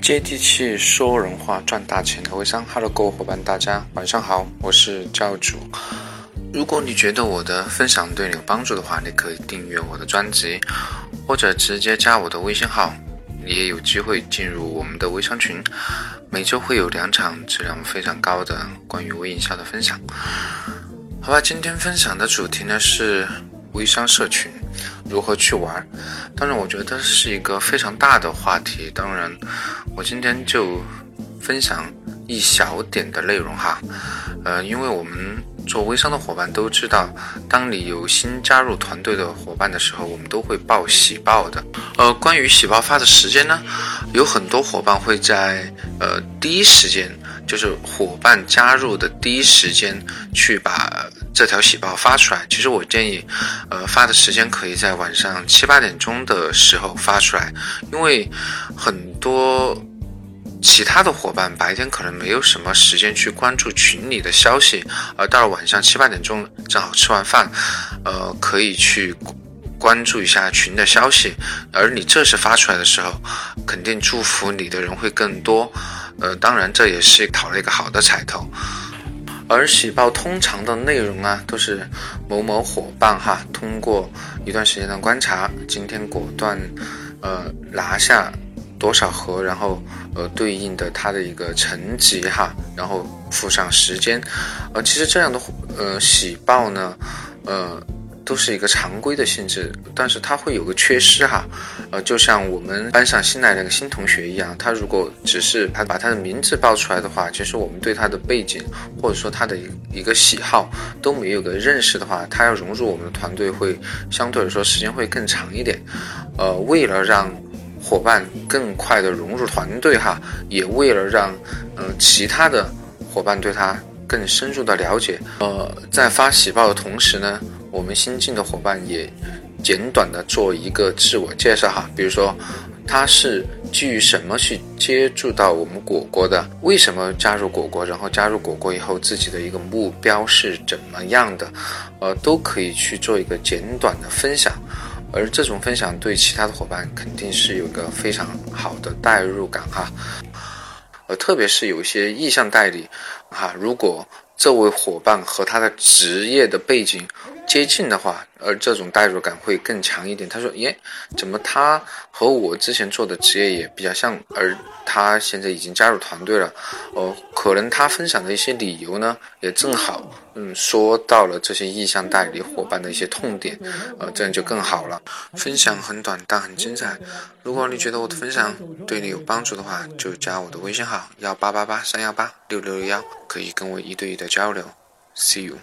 接地气说人话赚大钱的微商，Hello，各位伙伴，大家晚上好，我是教主。如果你觉得我的分享对你有帮助的话，你可以订阅我的专辑，或者直接加我的微信号，你也有机会进入我们的微商群。每周会有两场质量非常高的关于微营销的分享。好吧，今天分享的主题呢是微商社群。如何去玩？当然，我觉得是一个非常大的话题。当然，我今天就分享一小点的内容哈。呃，因为我们做微商的伙伴都知道，当你有新加入团队的伙伴的时候，我们都会报喜报的。呃，关于喜报发的时间呢，有很多伙伴会在呃第一时间。就是伙伴加入的第一时间去把这条喜报发出来。其实我建议，呃，发的时间可以在晚上七八点钟的时候发出来，因为很多其他的伙伴白天可能没有什么时间去关注群里的消息，而到了晚上七八点钟正好吃完饭，呃，可以去关注一下群的消息。而你这时发出来的时候，肯定祝福你的人会更多。呃，当然这也是讨了一个好的彩头，而喜报通常的内容啊，都是某某伙伴哈，通过一段时间的观察，今天果断，呃，拿下多少盒，然后呃对应的他的一个成绩哈，然后附上时间，呃，其实这样的呃喜报呢，呃。都是一个常规的性质，但是它会有个缺失哈，呃，就像我们班上新来的个新同学一样，他如果只是他把他的名字报出来的话，其实我们对他的背景或者说他的一个喜好都没有个认识的话，他要融入我们的团队会相对来说时间会更长一点。呃，为了让伙伴更快的融入团队哈，也为了让嗯其他的伙伴对他更深入的了解，呃，在发喜报的同时呢。我们新进的伙伴也简短的做一个自我介绍哈，比如说他是基于什么去接触到我们果果的，为什么加入果果，然后加入果果以后自己的一个目标是怎么样的，呃，都可以去做一个简短的分享，而这种分享对其他的伙伴肯定是有个非常好的代入感哈，呃，特别是有一些意向代理哈，如果这位伙伴和他的职业的背景。接近的话，而这种代入感会更强一点。他说：“耶，怎么他和我之前做的职业也比较像？而他现在已经加入团队了，哦，可能他分享的一些理由呢，也正好，嗯，说到了这些意向代理伙伴的一些痛点，呃，这样就更好了。分享很短，但很精彩。如果你觉得我的分享对你有帮助的话，就加我的微信号幺八八八三幺八六六六幺，可以跟我一对一的交流。See you。